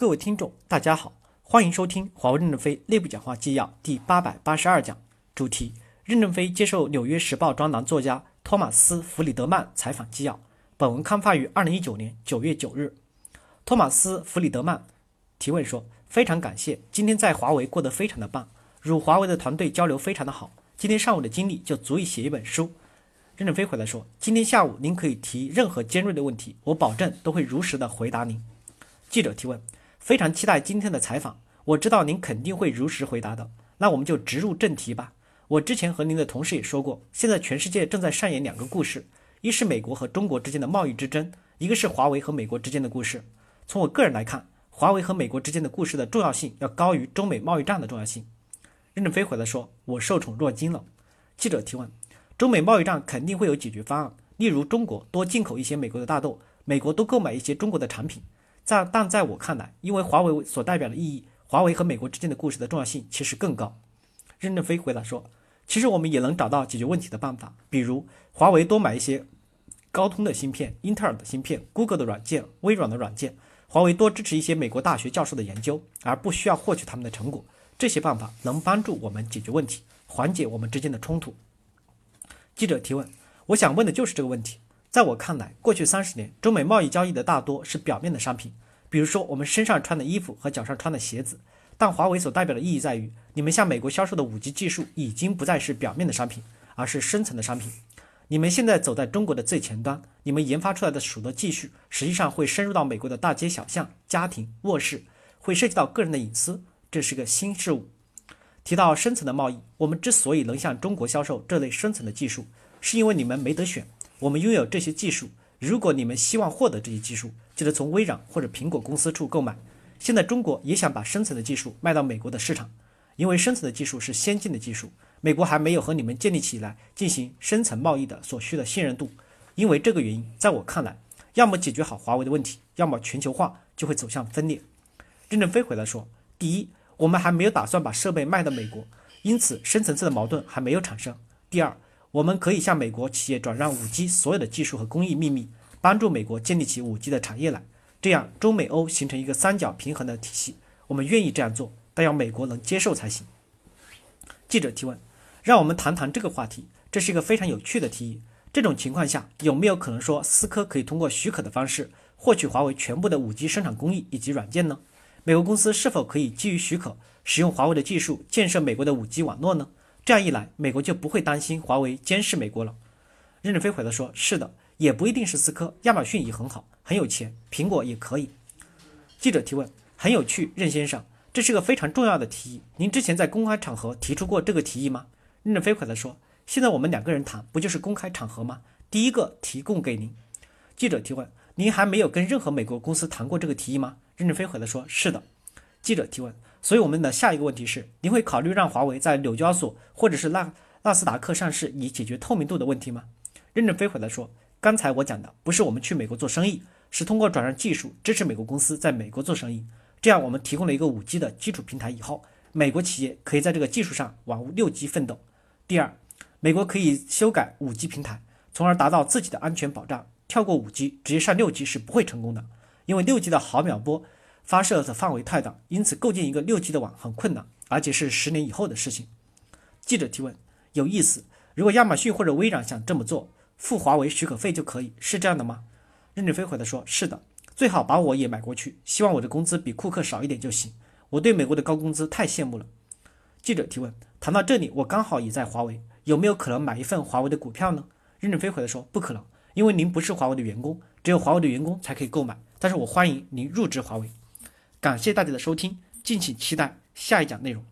各位听众，大家好，欢迎收听华为任正非内部讲话纪要第八百八十二讲，主题：任正非接受《纽约时报》专栏作家托马斯·弗里德曼采访纪要。本文刊发于二零一九年九月九日。托马斯·弗里德曼提问说：“非常感谢，今天在华为过得非常的棒，与华为的团队交流非常的好。今天上午的经历就足以写一本书。”任正非回答说：“今天下午您可以提任何尖锐的问题，我保证都会如实的回答您。”记者提问。非常期待今天的采访，我知道您肯定会如实回答的。那我们就直入正题吧。我之前和您的同事也说过，现在全世界正在上演两个故事，一是美国和中国之间的贸易之争，一个是华为和美国之间的故事。从我个人来看，华为和美国之间的故事的重要性要高于中美贸易战的重要性。任正非回来说：“我受宠若惊了。”记者提问：中美贸易战肯定会有解决方案，例如中国多进口一些美国的大豆，美国多购买一些中国的产品。在但在我看来，因为华为所代表的意义，华为和美国之间的故事的重要性其实更高。任正非回答说：“其实我们也能找到解决问题的办法，比如华为多买一些高通的芯片、英特尔的芯片、Google 的软件、微软的软件，华为多支持一些美国大学教授的研究，而不需要获取他们的成果。这些办法能帮助我们解决问题，缓解我们之间的冲突。”记者提问：“我想问的就是这个问题。”在我看来，过去三十年，中美贸易交易的大多是表面的商品，比如说我们身上穿的衣服和脚上穿的鞋子。但华为所代表的意义在于，你们向美国销售的五 G 技术已经不再是表面的商品，而是深层的商品。你们现在走在中国的最前端，你们研发出来的许多技术，实际上会深入到美国的大街小巷、家庭、卧室，会涉及到个人的隐私。这是个新事物。提到深层的贸易，我们之所以能向中国销售这类深层的技术，是因为你们没得选。我们拥有这些技术，如果你们希望获得这些技术，就得从微软或者苹果公司处购买。现在中国也想把深层的技术卖到美国的市场，因为深层的技术是先进的技术，美国还没有和你们建立起来进行深层贸易的所需的信任度。因为这个原因，在我看来，要么解决好华为的问题，要么全球化就会走向分裂。任正非回来说：第一，我们还没有打算把设备卖到美国，因此深层次的矛盾还没有产生。第二。我们可以向美国企业转让 5G 所有的技术和工艺秘密，帮助美国建立起 5G 的产业来，这样中美欧形成一个三角平衡的体系。我们愿意这样做，但要美国能接受才行。记者提问：让我们谈谈这个话题，这是一个非常有趣的提议。这种情况下，有没有可能说思科可以通过许可的方式获取华为全部的 5G 生产工艺以及软件呢？美国公司是否可以基于许可使用华为的技术建设美国的 5G 网络呢？这样一来，美国就不会担心华为监视美国了。任正非回答说：“是的，也不一定是思科，亚马逊也很好，很有钱，苹果也可以。”记者提问：“很有趣，任先生，这是个非常重要的提议。您之前在公开场合提出过这个提议吗？”任正非回答说：“现在我们两个人谈，不就是公开场合吗？第一个提供给您。”记者提问：“您还没有跟任何美国公司谈过这个提议吗？”任正非回答说：“是的。”记者提问。所以我们的下一个问题是：您会考虑让华为在纽交所或者是纳纳斯达克上市，以解决透明度的问题吗？任正非回答说：“刚才我讲的不是我们去美国做生意，是通过转让技术支持美国公司在美国做生意。这样我们提供了一个五 G 的基础平台，以后美国企业可以在这个技术上往六 G 奋斗。第二，美国可以修改五 G 平台，从而达到自己的安全保障。跳过五 G 直接上六 G 是不会成功的，因为六 G 的毫秒波。”发射的范围太大，因此构建一个六 G 的网很困难，而且是十年以后的事情。记者提问：有意思，如果亚马逊或者微软想这么做，付华为许可费就可以，是这样的吗？任正非回答说：是的，最好把我也买过去，希望我的工资比库克少一点就行。我对美国的高工资太羡慕了。记者提问：谈到这里，我刚好也在华为，有没有可能买一份华为的股票呢？任正非回答说：不可能，因为您不是华为的员工，只有华为的员工才可以购买。但是我欢迎您入职华为。感谢大家的收听，敬请期待下一讲内容。